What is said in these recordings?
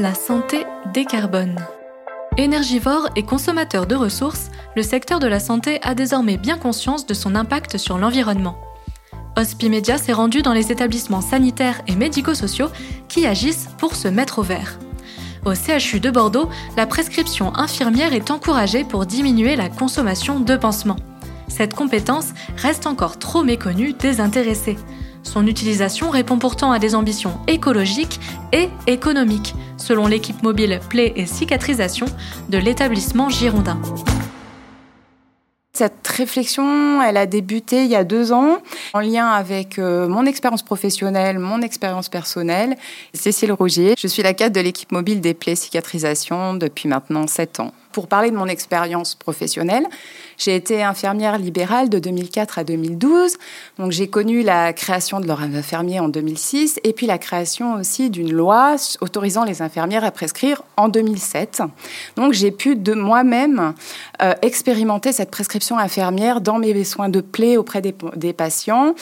La santé décarbone. Énergivore et consommateur de ressources, le secteur de la santé a désormais bien conscience de son impact sur l'environnement. Hospimedia s'est rendu dans les établissements sanitaires et médico-sociaux qui agissent pour se mettre au vert. Au CHU de Bordeaux, la prescription infirmière est encouragée pour diminuer la consommation de pansements. Cette compétence reste encore trop méconnue des intéressés. Son utilisation répond pourtant à des ambitions écologiques et économiques, selon l'équipe mobile Play et Cicatrisation de l'établissement girondin. Cette réflexion, a débuté il y a deux ans en lien avec euh, mon expérience professionnelle, mon expérience personnelle. Cécile Rougier, je suis la cadre de l'équipe mobile des plaies cicatrisation depuis maintenant sept ans. Pour parler de mon expérience professionnelle, j'ai été infirmière libérale de 2004 à 2012. Donc j'ai connu la création de l'ordre infirmier en 2006 et puis la création aussi d'une loi autorisant les infirmières à prescrire en 2007. Donc j'ai pu de moi-même euh, expérimenter cette prescription infirmière dans mes soins de plaie auprès des, patients.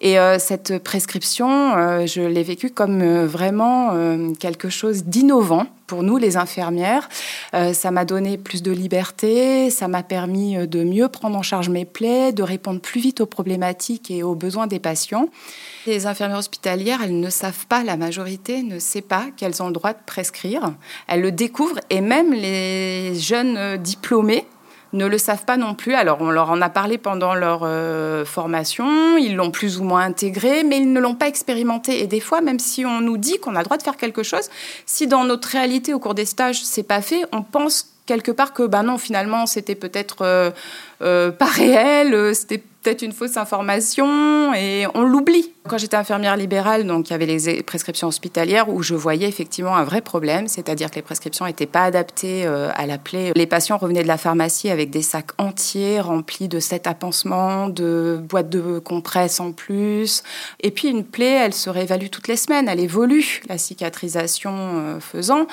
Et euh, cette prescription, euh, je l'ai vécue comme vraiment quelque chose d'innovant pour nous, les infirmières. ça m'a donné plus de liberté, ça m'a permis de mieux prendre en charge mes plaies, de répondre plus vite aux problématiques et aux besoins des patients. Les infirmières hospitalières, elles ne savent pas, la majorité ne sait pas qu'elles ont le droit de prescrire. Elles le découvrent et même les jeunes diplômés ne le savent pas non plus. Alors on leur en a parlé pendant leur euh, formation, ils l'ont plus ou moins intégré, mais ils ne l'ont pas expérimenté. Et des fois, même si on nous dit qu'on a le droit de faire quelque chose, si dans notre réalité au cours des stages c'est pas fait, on pense quelque part que ben non finalement c'était peut-être euh, euh, pas réel, c'était peut-être une fausse information et on l'oublie. Quand j'étais infirmière libérale, donc il y avait les prescriptions hospitalières où je voyais effectivement un vrai problème, c'est-à-dire que les prescriptions n'étaient pas adaptées à la plaie. Les patients revenaient de la pharmacie avec des sacs entiers remplis de sept à pansements, de boîtes de compresses en plus. Et puis une plaie, elle se réévalue toutes les semaines, elle évolue, la cicatrisation faisant.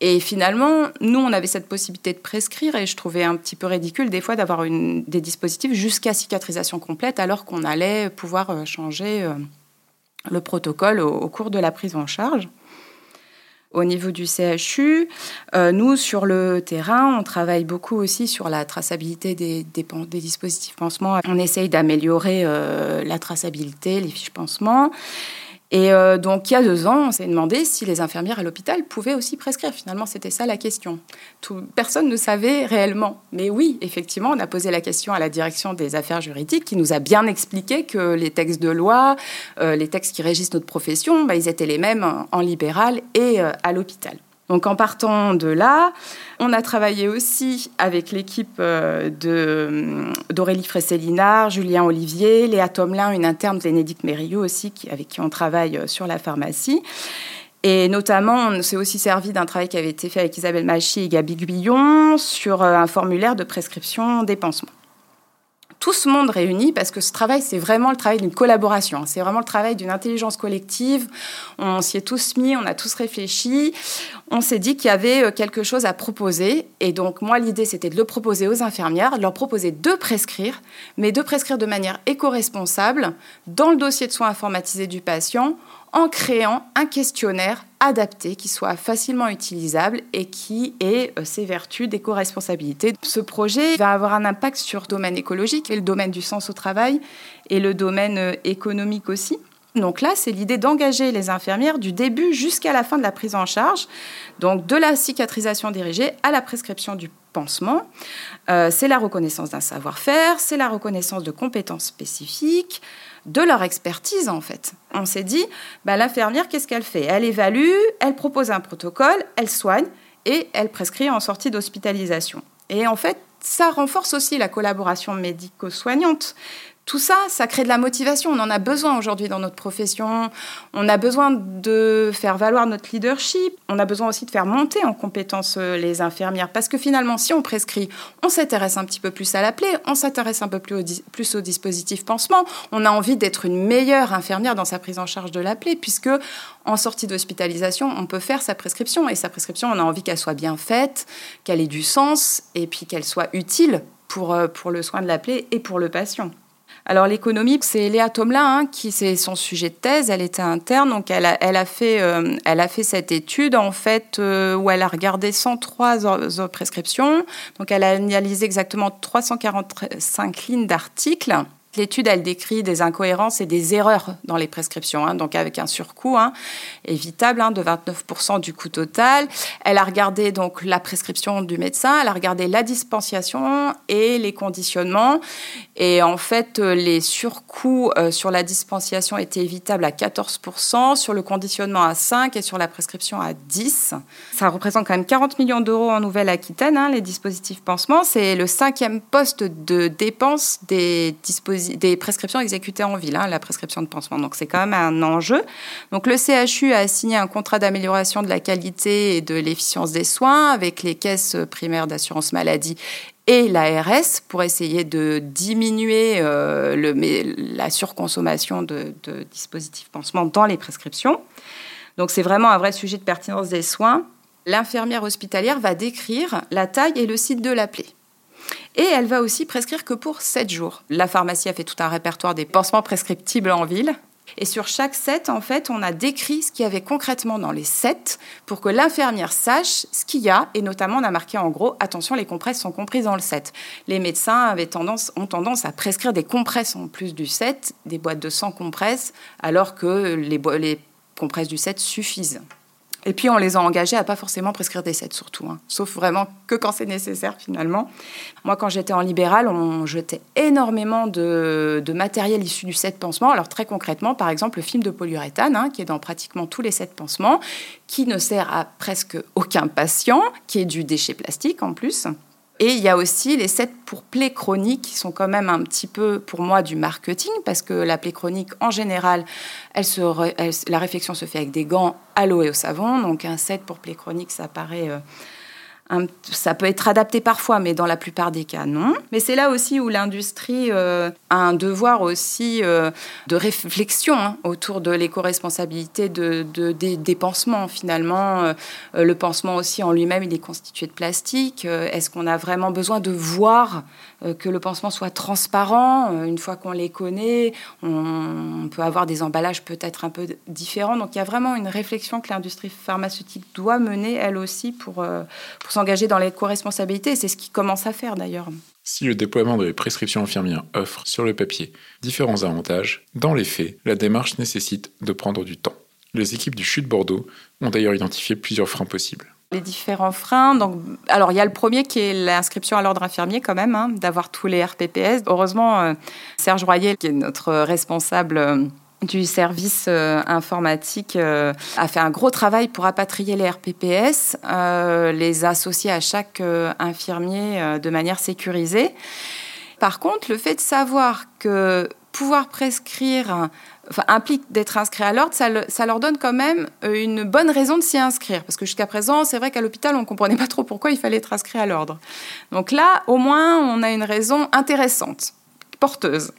Et finalement, nous, on avait cette possibilité de prescrire et je trouvais un petit peu ridicule des fois d'avoir des dispositifs jusqu'à cicatrisation complète alors qu'on allait pouvoir euh, changer euh, le protocole au, cours de la prise en charge. Au niveau du CHU, euh, nous, sur le terrain, on travaille beaucoup aussi sur la traçabilité des, des, dispositifs pansements. On essaye d'améliorer la traçabilité, les fiches pansements. Et euh, donc, il y a deux ans, on s'est demandé si les infirmières à l'hôpital pouvaient aussi prescrire. Finalement, c'était ça la question. personne ne savait réellement. Mais oui, effectivement, on a posé la question à la direction des affaires juridiques qui nous a bien expliqué que les textes de loi, euh, les textes qui régissent notre profession, bah, ils étaient les mêmes en libéral et euh, à l'hôpital. Donc en partant de là, on a travaillé aussi avec l'équipe euh, d'Aurélie Fresselinard, Julien Olivier, Léa Tomelin, une interne de l'Énédicte Mérieux aussi, avec qui on travaille euh, sur la pharmacie. Et notamment, on s'est aussi servi d'un travail qui avait été fait avec Isabelle Machy et Gabi Guillon sur euh, un formulaire de prescription des pansements tout ce monde réuni, parce que ce travail, c'est vraiment le travail d'une collaboration, c'est vraiment le travail d'une intelligence collective. On s'y est tous mis, on a tous réfléchi, on s'est dit qu'il y avait euh, quelque chose à proposer. Et donc, moi, l'idée, c'était de le proposer aux infirmières, de leur proposer de prescrire, mais de prescrire de manière éco-responsable dans le dossier de soins informatisé du patient en créant un questionnaire adapté qui soit facilement utilisable et qui ait euh, ses vertus d'éco-responsabilité. Ce projet va avoir un impact sur le domaine écologique et le domaine du sens au travail et le domaine euh, économique aussi. Donc là, c'est l'idée d'engager les infirmières du début jusqu'à la fin de la prise en charge, donc de la cicatrisation dirigée à la prescription du pansement. Euh, c'est la reconnaissance d'un savoir-faire, c'est la reconnaissance de compétences spécifiques, de leur expertise en fait. On s'est dit, bah, l'infirmière, qu'est-ce qu'elle fait? Elle évalue, elle propose un protocole, elle soigne et elle prescrit en sortie d'hospitalisation. Et en fait, ça renforce aussi la collaboration médico-soignante tout ça, ça crée de la motivation. On en a besoin aujourd'hui dans notre profession. On a besoin de faire valoir notre leadership. On a besoin aussi de faire monter en compétence euh, les infirmières. Parce que finalement, si on prescrit, on s'intéresse un petit peu plus à la plaie, on s'intéresse un peu plus au, plus au dispositif pansement. On a envie d'être une meilleure infirmière dans sa prise en charge de la plaie, puisque en sortie d'hospitalisation, on peut faire sa prescription. Et sa prescription, on a envie qu'elle soit bien faite, qu'elle ait du sens, et puis qu'elle soit utile pour, euh, pour le soin de la plaie et pour le patient. Alors l'économie, c'est Léa Tomelin hein, qui c'est son sujet de thèse. Elle était interne, donc elle a, a fait, euh, elle a fait cette étude en fait euh, où elle a regardé 103 prescriptions. Donc elle a analysé exactement 345 lignes d'articles. L'étude, elle décrit des incohérences et des erreurs dans les prescriptions, hein, donc avec un surcoût hein, évitable de 29% du coût total. Elle a regardé donc la prescription du médecin, elle a regardé la dispensation et les conditionnements. Et en fait, euh, les surcoûts euh, sur la dispensation étaient évitables à 14%, sur le conditionnement à 5% et sur la prescription à 10%. Ça représente quand même 40 millions d'euros en Nouvelle-Aquitaine, les dispositifs pansements. C'est le cinquième poste de dépenses des prescriptions exécutées en ville, hein, la prescription de pansement. Donc c'est quand même un enjeu. Donc le CHU a signé un contrat d'amélioration de la qualité et de l'efficience des soins avec les caisses primaires d'assurance maladie et l'ARS pour essayer de diminuer euh, la surconsommation de, de dispositifs pansement dans les prescriptions. Donc c'est vraiment un vrai sujet de pertinence des soins. L'infirmière hospitalière va décrire la taille et le site de la plaie. Et elle va aussi prescrire que pour 7 jours. La pharmacie a fait tout un répertoire des pansements prescriptibles en ville. Et sur chaque set, en fait, on a décrit ce qu'il y avait concrètement dans les sets pour que l'infirmière sache ce qu'il y a. Et notamment, on a marqué en gros, attention, les compresses sont comprises dans le set. Les médecins avaient tendance, ont tendance à prescrire des compresses en plus du set, des boîtes de 100 compresses, alors que les, les compresses du set suffisent. Et puis on les a engagés à pas forcément prescrire des sets surtout, hein. sauf vraiment que quand c'est nécessaire finalement. Moi quand j'étais en libéral, on jetait énormément de, matériel issu du set pansement. Alors très concrètement, par exemple le film de polyuréthane, hein, qui est dans pratiquement tous les sets pansements, qui ne sert à presque aucun patient, qui est du déchet plastique en plus. Et il y a aussi les sets pour plaies chroniques qui sont quand même un petit peu pour moi du marketing parce que la plaie chronique en général, la réflexion se fait avec des gants à l'eau et au savon. Donc un set pour plaie chronique, ça paraît euh, ça peut être adapté parfois, mais dans la plupart des cas, non. Mais c'est là aussi où l'industrie euh, a un devoir aussi euh, de réflexion hein, autour de l'éco-responsabilité de, des, pansements. Finalement, euh, le pansement aussi en lui-même, il est constitué de plastique. Est-ce qu'on a vraiment besoin de voir que le pansement soit transparent Une fois qu'on les connaît, on, peut avoir des emballages peut-être un peu différents. Donc il y a vraiment une réflexion que l'industrie pharmaceutique doit mener, elle aussi, pour, pour s'engager dans l'éco-responsabilité. C'est ce qu'ils commencent à faire d'ailleurs. Si le déploiement de prescriptions infirmières offre sur le papier différents avantages, dans les faits, la démarche nécessite de prendre du temps. Les équipes du CHU de Bordeaux ont d'ailleurs identifié plusieurs freins possibles les différents freins. Donc, alors, il y a le premier qui est l'inscription à l'ordre infirmier, quand même, hein, d'avoir tous les RPPS. Heureusement, euh, Serge Royer, qui est notre responsable euh, du service euh, informatique a fait un gros travail pour rapatrier les RPPS, les associer à chaque infirmier de manière sécurisée. Par contre, le fait de savoir que pouvoir prescrire implique d'être inscrit à l'ordre, ça, leur donne quand même une bonne raison de s'y inscrire. Parce que jusqu'à présent, c'est vrai qu'à l'hôpital, on ne comprenait pas trop pourquoi il fallait être inscrit à l'ordre. Donc là, au moins, on a une raison intéressante, porteuse.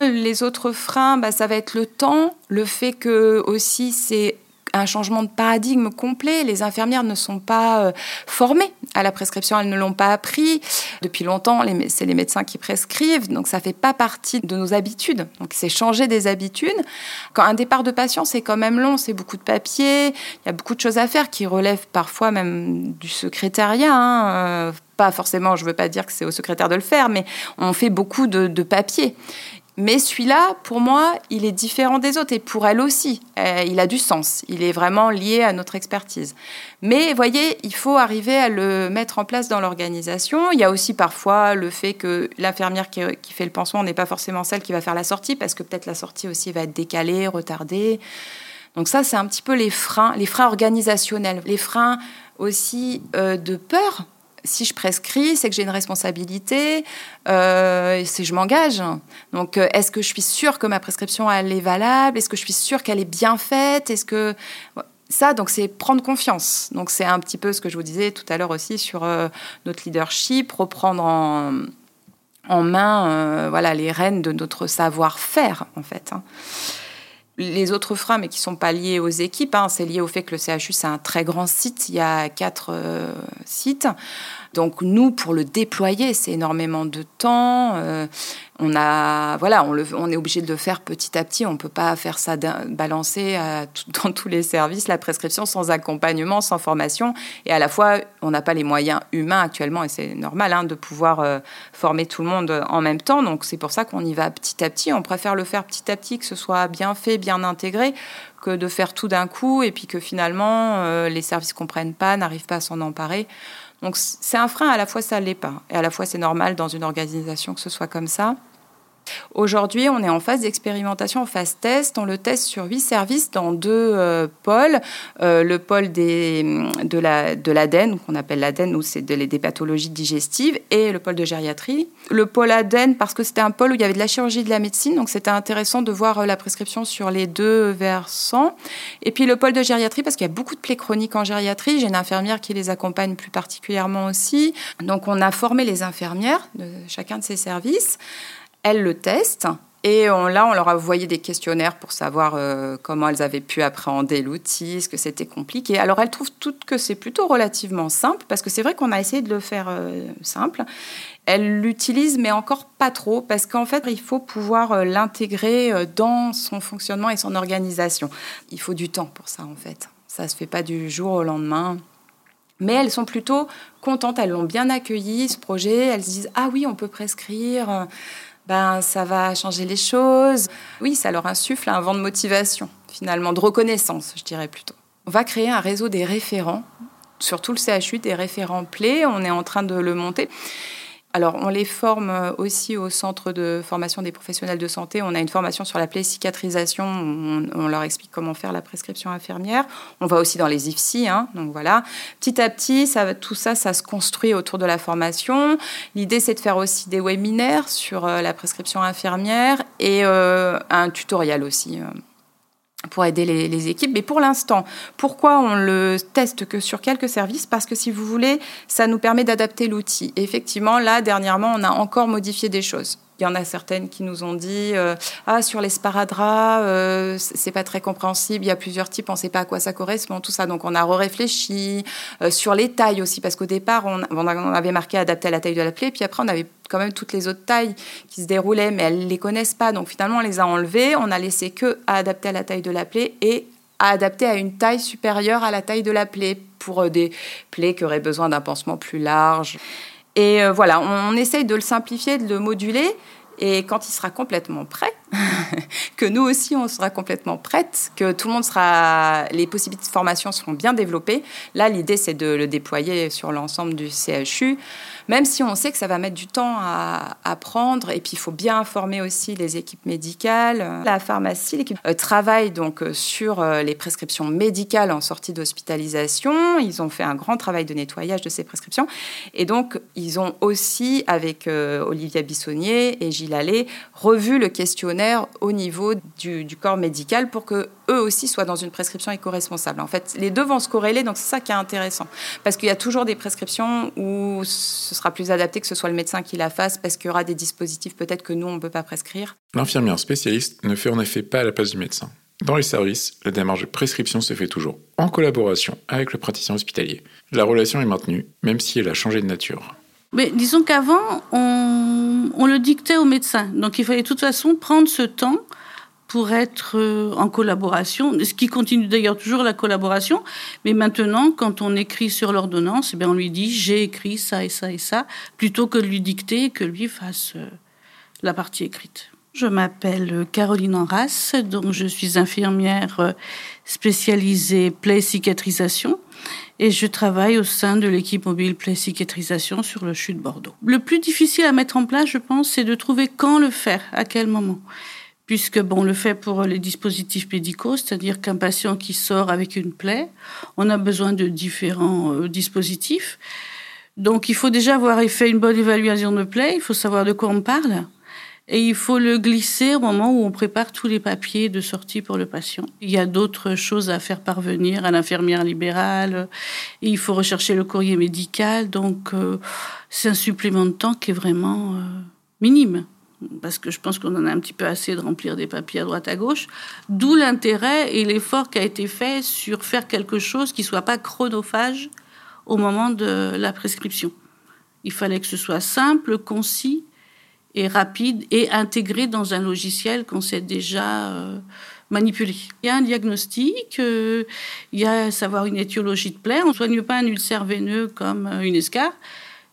Les autres freins, bah, ça va être le temps, le fait que aussi c'est un changement de paradigme complet. Les infirmières ne sont pas euh, formées à la prescription, elles ne l'ont pas appris. Depuis longtemps, c'est les médecins qui prescrivent, donc ça ne fait pas partie de nos habitudes. Donc c'est changer des habitudes. Quand un départ de patient, c'est quand même long, c'est beaucoup de papier, il y a beaucoup de choses à faire qui relèvent parfois même du secrétariat. Hein. Euh, pas forcément, je ne veux pas dire que c'est au secrétaire de le faire, mais on fait beaucoup de, de papier. Mais celui-là, pour moi, il est différent des autres et pour elle aussi. Euh, il a du sens. Il est vraiment lié à notre expertise. Mais voyez, il faut arriver à le mettre en place dans l'organisation. Il y a aussi parfois le fait que l'infirmière qui, fait le pansement n'est pas forcément celle qui va faire la sortie parce que peut-être la sortie aussi va être décalée, retardée. Donc ça, c'est un petit peu les freins, les freins organisationnels, les freins aussi euh, de peur si je prescris, c'est que j'ai une responsabilité, euh, c'est je m'engage. Donc, euh, est-ce que je suis sûre que ma prescription elle est valable? Est-ce que je suis sûre qu'elle est bien faite? Est-ce que ça, donc, c'est prendre confiance. Donc, c'est un petit peu ce que je vous disais tout à l'heure aussi sur euh, notre leadership, reprendre en, main, voilà, les rênes de notre savoir-faire, en fait. Hein. Les autres freins, mais qui ne sont pas liés aux équipes, hein, c'est lié au fait que le CHU, c'est un très grand site. Il y a quatre euh, sites. Donc nous, pour le déployer, c'est énormément de temps. Euh, on a, voilà, on, est obligé de le faire petit à petit. On peut pas faire ça balancer dans tous les services la prescription sans accompagnement, sans formation. Et à la fois, on n'a pas les moyens humains actuellement, et c'est normal hein, de pouvoir euh, former tout le monde en même temps. Donc c'est pour ça qu'on y va petit à petit. On préfère le faire petit à petit, que ce soit bien fait, bien intégré, que de faire tout d'un coup et puis que finalement euh, les services comprennent pas, n'arrivent pas à s'en emparer. Donc c'est un frein, à la fois ça l'est pas, et à la fois c'est normal dans une organisation que ce soit comme ça. Aujourd'hui, on est en phase d'expérimentation, en phase test. On le teste sur huit services dans deux euh, pôles. Euh, le pôle des, de l'ADEN, la, qu'on appelle l'ADEN, où c'est des pathologies digestives, et le pôle de gériatrie. Le pôle ADEN, parce que c'était un pôle où il y avait de la chirurgie et de la médecine, donc c'était intéressant de voir euh, la prescription sur les deux versants. Et puis le pôle de gériatrie, parce qu'il y a beaucoup de plaies chroniques en gériatrie. J'ai une infirmière qui les accompagne plus particulièrement aussi. Donc on a formé les infirmières de chacun de ces services elles le testent. Et là, on leur a envoyé des questionnaires pour savoir euh, comment elles avaient pu appréhender l'outil, ce que c'était compliqué. Alors, elles trouvent toutes que c'est plutôt relativement simple, parce que c'est vrai qu'on a essayé de le faire euh, simple. Elles l'utilisent, mais encore pas trop, parce qu'en fait, il faut pouvoir euh, l'intégrer dans son fonctionnement et son organisation. Il faut du temps pour ça, en fait. Ça ne se fait pas du jour au lendemain. Mais elles sont plutôt contentes, elles l'ont bien accueilli, ce projet. Elles se disent Ah oui, on peut prescrire ben, ça va changer les choses. Oui, ça leur insuffle un vent de motivation, finalement, de reconnaissance, je dirais plutôt. On va créer un réseau des référents, sur tout le CHU, des référents plaies. On est en train de le monter. Alors, on les forme euh, aussi au centre de formation des professionnels de santé. On a une formation sur la plaie cicatrisation. On, leur explique comment faire la prescription infirmière. On va aussi dans les IFSI. Hein, donc voilà. Petit à petit, ça, tout ça, ça se construit autour de la formation. L'idée, c'est de faire aussi des webinaires sur euh, la prescription infirmière et euh, un tutoriel aussi pour aider les, équipes. Mais pour l'instant, pourquoi on le teste que sur quelques services? Parce que si vous voulez, ça nous permet d'adapter l'outil. Effectivement, là, dernièrement, on a encore modifié des choses. Il y en a certaines qui nous ont dit euh, ah sur les sparadraps euh, c'est pas très compréhensible il y a plusieurs types on sait pas à quoi ça correspond tout ça donc on a réfléchi euh, sur les tailles aussi parce qu'au départ on, on, avait marqué adapté à la taille de la plaie puis après on avait quand même toutes les autres tailles qui se déroulaient mais elles les connaissent pas donc finalement on les a enlevées on a laissé que à adapter à la taille de la plaie et à adapter à une taille supérieure à la taille de la plaie pour des plaies qui auraient besoin d'un pansement plus large. Et euh, voilà, on, essaye de le simplifier, de le moduler. Et quand il sera complètement prêt, que nous aussi on sera complètement prête, que tout le monde sera, les possibilités de formation seront bien développées. Là, l'idée c'est de le déployer sur l'ensemble du CHU même si on sait que ça va mettre du temps à, apprendre, Et puis, il faut bien informer aussi les équipes médicales. La pharmacie, l'équipe euh, travaille donc euh, sur euh, les prescriptions médicales en sortie d'hospitalisation. Ils ont fait un grand travail de nettoyage de ces prescriptions. Et donc, ils ont aussi, avec Olivia Bissonnier et Gilles Allais, revu le questionnaire au niveau du, corps médical pour que eux aussi soient dans une prescription éco-responsable. En fait, les deux vont se corréler, donc c'est ça qui est intéressant. Parce qu'il y a toujours des prescriptions où sera plus adapté que ce soit le médecin qui la fasse, parce qu'il y aura des dispositifs peut-être que nous, on ne peut pas prescrire. L'infirmière spécialiste ne fait en effet pas à la place du médecin. Dans les services, la démarche de prescription se fait toujours en collaboration avec le praticien hospitalier. La relation est maintenue, même si elle a changé de nature. Mais disons qu'avant, on, on, le dictait au médecin. Donc il fallait de toute façon prendre ce temps pour être euh, en collaboration, ce qui continue d'ailleurs toujours la collaboration. Mais maintenant, quand on écrit sur l'ordonnance, eh on lui dit j'ai écrit ça et ça et ça, plutôt que de lui dicter que lui fasse euh, la partie écrite. Je m'appelle Caroline Enras, donc je suis infirmière euh, spécialisée plaie cicatrisation et je travaille au sein de l'équipe mobile plaie cicatrisation sur le CHU de Bordeaux. Le plus difficile à mettre en place, je pense, c'est de trouver quand le faire, à quel moment puisque bon, on le fait pour les dispositifs médicaux, c'est-à-dire qu'un patient qui sort avec une plaie, on a besoin de différents euh, dispositifs. Donc il faut déjà avoir fait une bonne évaluation de plaie, il faut savoir de quoi on parle. Et il faut le glisser au moment où on prépare tous les papiers de sortie pour le patient. Il y a d'autres choses à faire parvenir à l'infirmière libérale. Il faut rechercher le courrier médical. Donc, euh, c'est un supplément de temps qui est vraiment euh, minime parce que je pense qu'on en a un petit peu assez de remplir des papiers à droite à gauche. D'où l'intérêt et l'effort qui a été fait sur faire quelque chose qui soit pas chronophage au moment de la prescription. Il fallait que ce soit simple, concis et rapide et intégré dans un logiciel qu'on sait déjà euh, manipuler. Il y a un diagnostic, euh, il y a savoir une étiologie de plaie. On ne soigne pas un ulcère veineux comme euh, une escarre.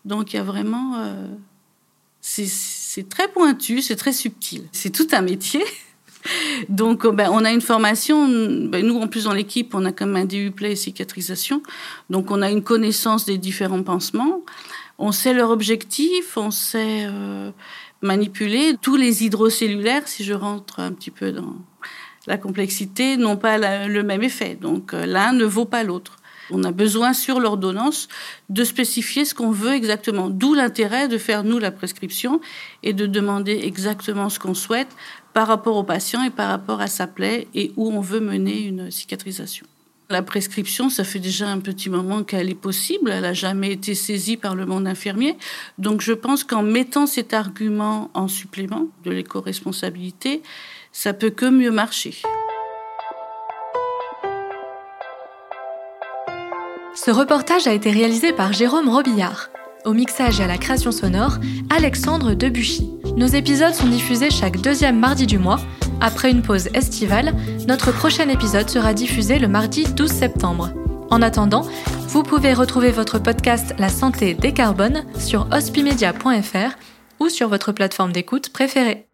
Donc il y a vraiment... c'est très pointu, c'est très subtil. C'est tout un métier. Donc, ben, on a une formation. Ben, nous, en plus, dans l'équipe, on a comme un DU Play cicatrisation. Donc, on a une connaissance des différents pansements. On sait leur objectif, on sait euh, manipuler. Tous les hydrocellulaires, si je rentre un petit peu dans la complexité, n'ont pas le même effet. Donc, euh, l'un ne vaut pas l'autre. On a besoin sur l'ordonnance de spécifier ce qu'on veut exactement. D'où l'intérêt de faire nous la prescription et de demander exactement ce qu'on souhaite par rapport au patient et par rapport à sa plaie et où on veut mener une cicatrisation. La prescription, ça fait déjà un petit moment qu'elle est possible. Elle n'a jamais été saisie par le monde infirmier. Donc je pense qu'en mettant cet argument en supplément de l'éco-responsabilité, ça peut que mieux marcher. Ce reportage a été réalisé par Jérôme Robillard. Au mixage et à la création sonore, Alexandre Debuchy. Nos épisodes sont diffusés chaque deuxième mardi du mois. Après une pause estivale, notre prochain épisode sera diffusé le mardi 12 septembre. En attendant, vous pouvez retrouver votre podcast La santé décarbone sur hospimedia.fr ou sur votre plateforme d'écoute préférée.